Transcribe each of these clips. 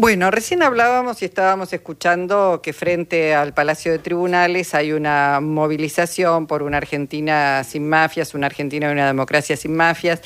Bueno, recién hablábamos y estábamos escuchando que frente al Palacio de Tribunales hay una movilización por una Argentina sin mafias, una Argentina y una democracia sin mafias.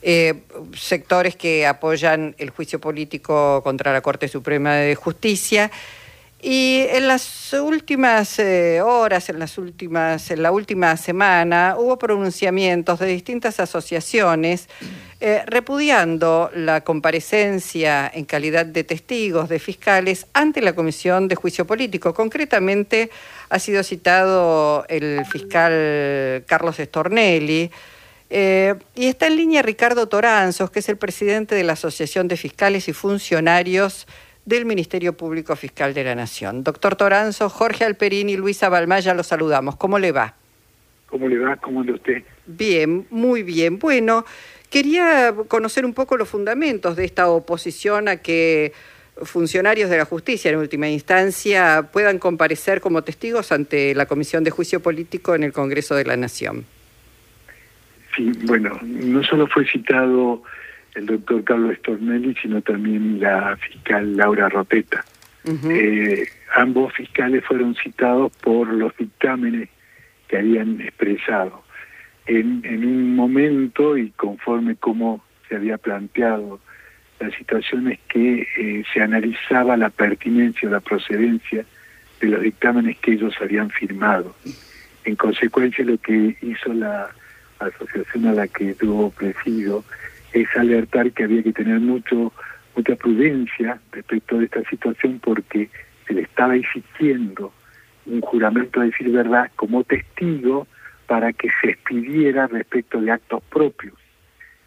Eh, sectores que apoyan el juicio político contra la Corte Suprema de Justicia. Y en las últimas eh, horas, en las últimas, en la última semana, hubo pronunciamientos de distintas asociaciones eh, repudiando la comparecencia en calidad de testigos de fiscales ante la Comisión de Juicio Político. Concretamente ha sido citado el fiscal Carlos Estornelli. Eh, y está en línea Ricardo Toranzos, que es el presidente de la Asociación de Fiscales y Funcionarios del Ministerio Público Fiscal de la Nación. Doctor Toranzo, Jorge Alperín y Luisa Balmaya, los saludamos. ¿Cómo le va? ¿Cómo le va? ¿Cómo anda usted? Bien, muy bien. Bueno, quería conocer un poco los fundamentos de esta oposición a que funcionarios de la justicia, en última instancia, puedan comparecer como testigos ante la Comisión de Juicio Político en el Congreso de la Nación. Sí, bueno, no solo fue citado el doctor Carlos Stornelli, sino también la fiscal Laura Roteta. Eh, ambos fiscales fueron citados por los dictámenes que habían expresado. En, en un momento y conforme como se había planteado la situación es que eh, se analizaba la pertinencia o la procedencia de los dictámenes que ellos habían firmado. En consecuencia, lo que hizo la asociación a la que tuvo presido es alertar que había que tener mucho mucha prudencia respecto de esta situación porque se le estaba exigiendo un juramento de decir verdad como testigo para que se expidiera respecto de actos propios.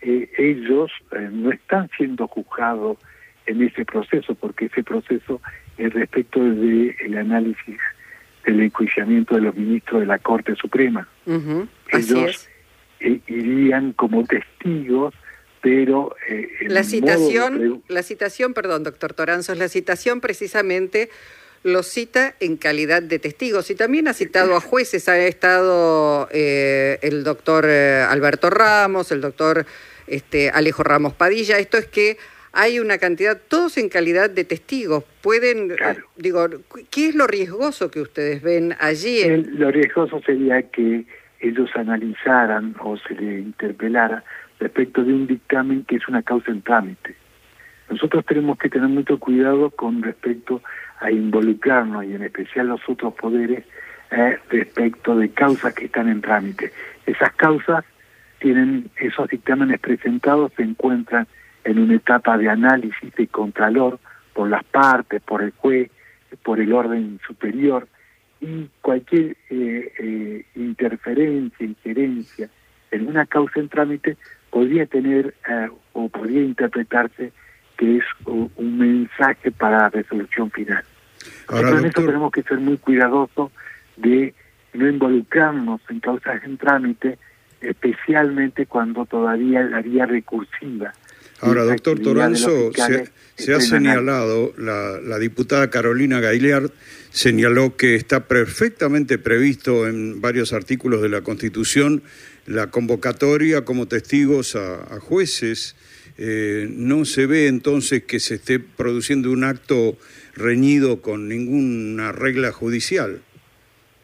Eh, ellos eh, no están siendo juzgados en ese proceso porque ese proceso es respecto del el análisis del enjuiciamiento de los ministros de la Corte Suprema. ellos eh, irían como testigos, pero... Eh, la citación, la citación, perdón, doctor Toranzos, la citación precisamente lo cita en calidad de testigos y también ha citado a jueces, ha estado eh, el doctor Alberto Ramos, el doctor este, Alejo Ramos Padilla, esto es que hay una cantidad, todos en calidad de testigos. Pueden, digo, ¿qué es lo riesgoso que ustedes ven allí? lo riesgoso sería que ellos analizaran o se le interpelara respecto de un dictamen que es una causa en trámite. Nosotros tenemos que tener mucho cuidado con respecto a involucrarnos y en especial los otros poderes eh, respecto de causas que están en trámite. Esas causas tienen esos dictámenes presentados se encuentran en una etapa de análisis de contralor por las partes, por el juez, por el orden superior y cualquier eh, eh, interferencia, injerencia en una causa en trámite podría tener eh, o podría interpretarse que es un mensaje para resolución final. Ahora, eso tenemos que ser muy cuidadosos de no involucrarnos en causas en trámite, especialmente cuando todavía la vía recursiva Ahora, doctor Toranzo, se, ha señalado, la, la, diputada Carolina Gaillard señaló que está perfectamente previsto en varios artículos de la Constitución la convocatoria como testigos a, jueces. Eh, no se ve entonces que se esté produciendo un acto reñido con ninguna regla judicial.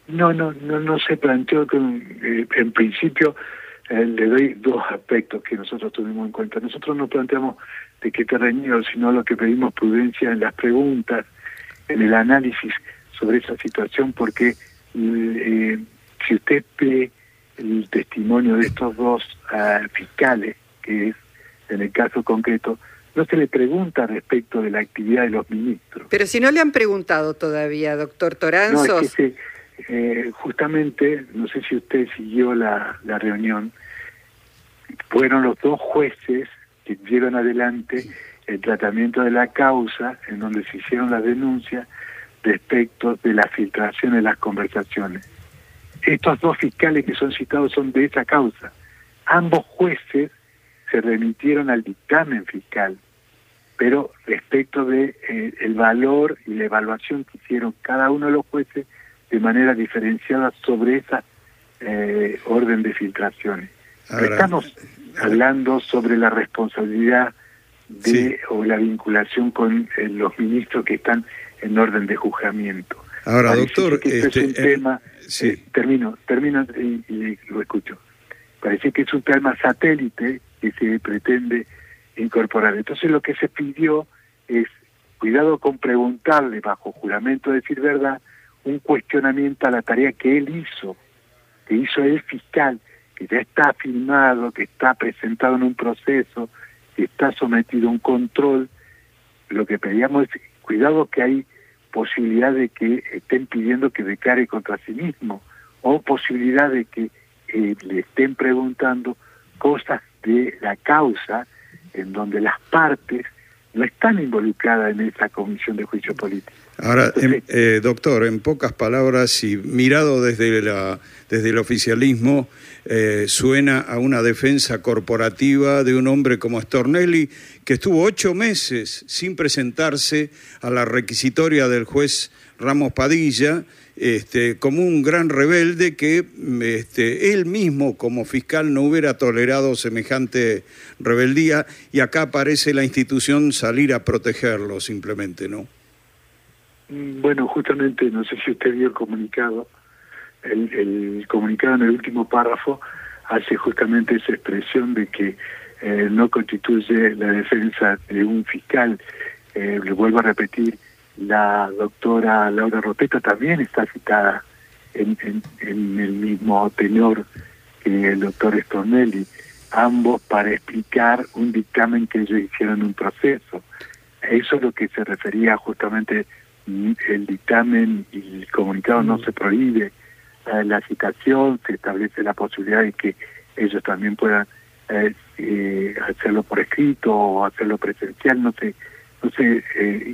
No, no, no, no se planteó que eh, en principio eh, le doy dos aspectos que nosotros tuvimos en cuenta. Nosotros no planteamos de qué reñido, sino lo que pedimos prudencia en las preguntas, en el análisis sobre esa situación, porque eh, si usted ve el testimonio de estos dos uh, fiscales, que es en el caso concreto, no se le pregunta respecto de la actividad de los ministros. Pero si no le han preguntado todavía, doctor Toranzos. No, es que eh, justamente, no sé si usted siguió la, la reunión, fueron los dos jueces que llevan adelante el tratamiento de la causa en donde se hicieron las denuncias respecto de la filtración de las conversaciones. Estos dos fiscales que son citados son de esa causa. Ambos jueces se remitieron al dictamen fiscal, pero respecto de eh, el valor y la evaluación que hicieron cada uno de los jueces de manera diferenciada sobre esa eh, orden de filtraciones. Estamos hablando sobre la responsabilidad de o la vinculación con eh, los ministros que están en orden de juzgamiento. Ahora, doctor, este, es un tema, sí. termino, termino y, lo escucho. Parece que es un tema satélite que se pretende incorporar. Entonces lo que se pidió es cuidado con preguntarle bajo juramento de decir verdad un cuestionamiento a la tarea que él hizo, que hizo el fiscal, que ya está firmado, que está presentado en un proceso, que está sometido a un control. Lo que pedíamos es cuidado que hay posibilidad de que estén pidiendo que declare contra sí mismo o posibilidad de que eh, le estén preguntando cosas de la causa en donde las partes no están involucradas en esa comisión de juicio político. Ahora, eh, doctor, en pocas palabras, y mirado desde, la, desde el oficialismo, eh, suena a una defensa corporativa de un hombre como Stornelli, que estuvo ocho meses sin presentarse a la requisitoria del juez Ramos Padilla, este, como un gran rebelde que este, él mismo como fiscal no hubiera tolerado semejante rebeldía y acá parece la institución salir a protegerlo simplemente, ¿no? Mm, bueno, justamente, no sé si usted vio el comunicado, el, comunicado en el último párrafo hace justamente esa expresión de que eh, no constituye la defensa de un fiscal. Eh, le vuelvo a repetir, la doctora Laura Roteta también está citada en, en, el mismo tenor que el doctor Stornelli, ambos para explicar un dictamen que ellos hicieron en un proceso. Eso es lo que se refería justamente el dictamen y el comunicado no mm. se prohíbe eh, la citación, se establece la posibilidad de que ellos también puedan eh, eh, hacerlo por escrito o hacerlo presencial, no se, no se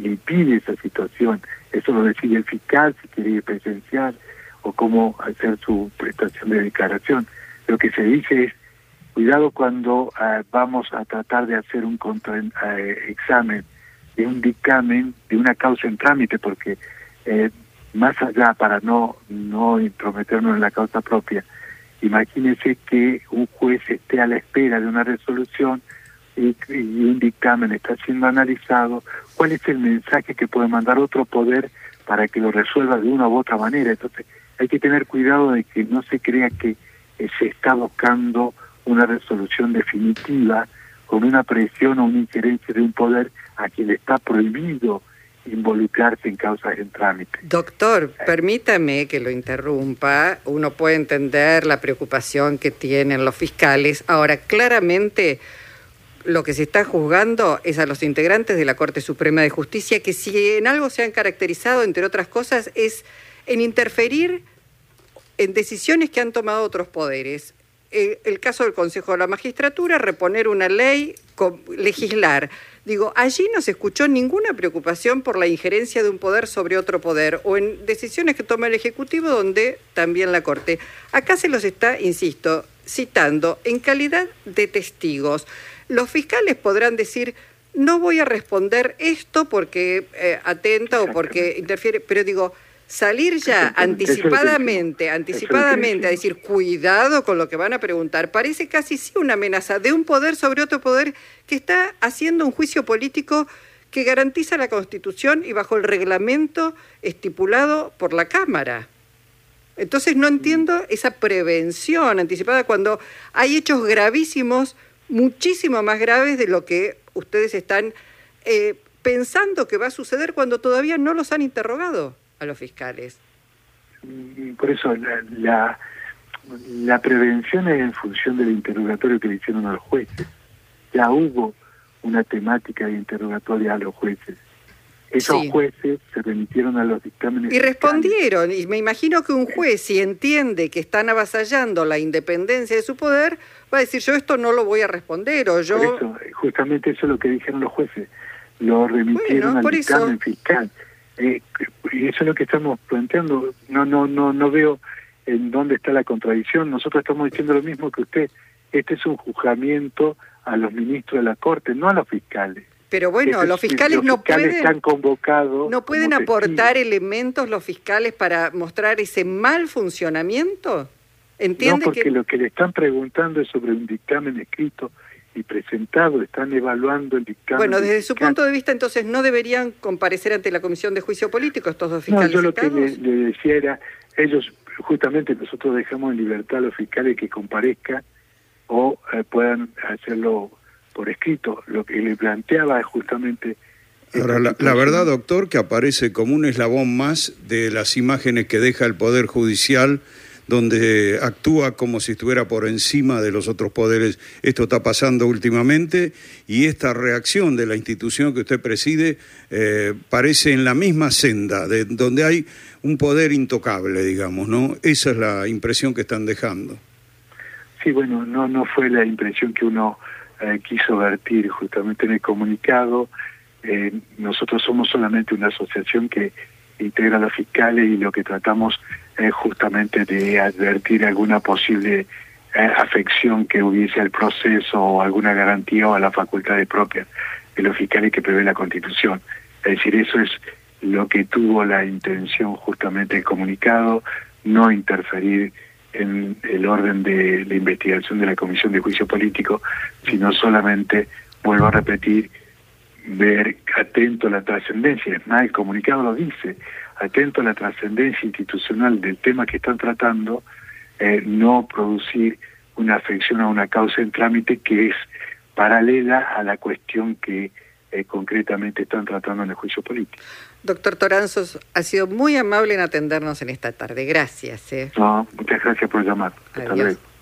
impide esa situación, eso lo decide el fiscal si quiere ir presencial o cómo hacer su prestación de declaración. Lo que se dice es, cuidado cuando vamos a tratar de hacer un contra, examen de un dictamen, de una causa en trámite, porque eh, más allá, para no, no intrometernos en la causa propia, imagínese que un juez esté a la espera de una resolución y, un dictamen está siendo analizado, ¿cuál es el mensaje que puede mandar otro poder para que lo resuelva de una u otra manera? Entonces, hay que tener cuidado de que no se crea que eh, se está buscando una resolución definitiva con una presión o una injerencia de un poder a quien está prohibido involucrarse en causas en trámite. Doctor, permítame que lo interrumpa. Uno puede entender la preocupación que tienen los fiscales. Ahora, claramente lo que se está juzgando es a los integrantes de la Corte Suprema de Justicia, que si en algo se han caracterizado, entre otras cosas, es en interferir en decisiones que han tomado otros poderes. Eh, el caso del Consejo de la Magistratura, reponer una ley, legislar Digo, allí no se escuchó ninguna preocupación por la injerencia de un poder sobre otro poder o en decisiones que toma el Ejecutivo donde también la Corte. Acá se los está, insisto, citando en calidad de testigos. Los fiscales podrán decir, no voy a responder esto porque eh, atenta o porque interfiere, pero digo, salir ya anticipadamente, anticipadamente a decir cuidado con lo que van a preguntar, parece casi sí una amenaza de un poder sobre otro poder que está haciendo un juicio político que garantiza la Constitución y bajo el reglamento estipulado por la Cámara. Entonces no entiendo esa prevención anticipada cuando hay hechos gravísimos, muchísimo más graves de lo que ustedes están eh, pensando que va a suceder cuando todavía no los han interrogado a los fiscales. Por eso la, la, prevención es en función del interrogatorio que le hicieron a los jueces. Ya hubo una temática de interrogatorio a los jueces. Esos jueces se remitieron a los dictámenes. Y respondieron, y me imagino que un juez, si entiende que están avasallando la independencia de su poder, va a decir, yo esto no lo voy a responder, o yo... eso, justamente eso es lo que dijeron los jueces. Lo remitieron al dictamen fiscal. Eh, y eso es lo que estamos planteando. No, no, no, no veo en dónde está la contradicción. Nosotros estamos diciendo lo mismo que usted. Este es un juzgamiento a los ministros de la Corte, no a los fiscales. Pero bueno, este los fiscales no pueden están convocados. ¿No pueden aportar elementos los fiscales para mostrar ese mal funcionamiento? ¿Entiende no, porque lo que le están preguntando es sobre un dictamen escrito y presentado, están evaluando el dictamen. Bueno, desde su punto de vista, entonces, ¿no deberían comparecer ante la Comisión de Juicio Político estos dos fiscales? No, yo lo que le, decía era, ellos, justamente nosotros dejamos en libertad a los fiscales que comparezcan o eh, puedan hacerlo por escrito. Lo que le planteaba es justamente... Ahora, la, la, verdad, doctor, que aparece como un eslabón más de las imágenes que deja el Poder Judicial donde actúa como si estuviera por encima de los otros poderes. Esto está pasando últimamente y esta reacción de la institución que usted preside eh, parece en la misma senda, de, donde hay un poder intocable, digamos, ¿no? Esa es la impresión que están dejando. Sí, bueno, no, no fue la impresión que uno eh, quiso vertir justamente en el comunicado. Eh, nosotros somos solamente una asociación que integra a los fiscales y lo que tratamos es justamente de advertir alguna posible eh, afección que hubiese al proceso o alguna garantía o a las facultades propias de los fiscales que prevé la Constitución. Es decir, eso es lo que tuvo la intención justamente el comunicado, no interferir en el orden de la investigación de la Comisión de Juicio Político, sino solamente, vuelvo a repetir, ver atento a la trascendencia. Es más, el comunicado lo dice, atento a la trascendencia institucional del tema que están tratando, eh, no producir una afección a una causa en trámite que es paralela a la cuestión que eh, concretamente están tratando en el juicio político. Doctor Toranzos, ha sido muy amable en atendernos en esta tarde. Gracias. Eh. No, muchas gracias por llamar. Hasta luego.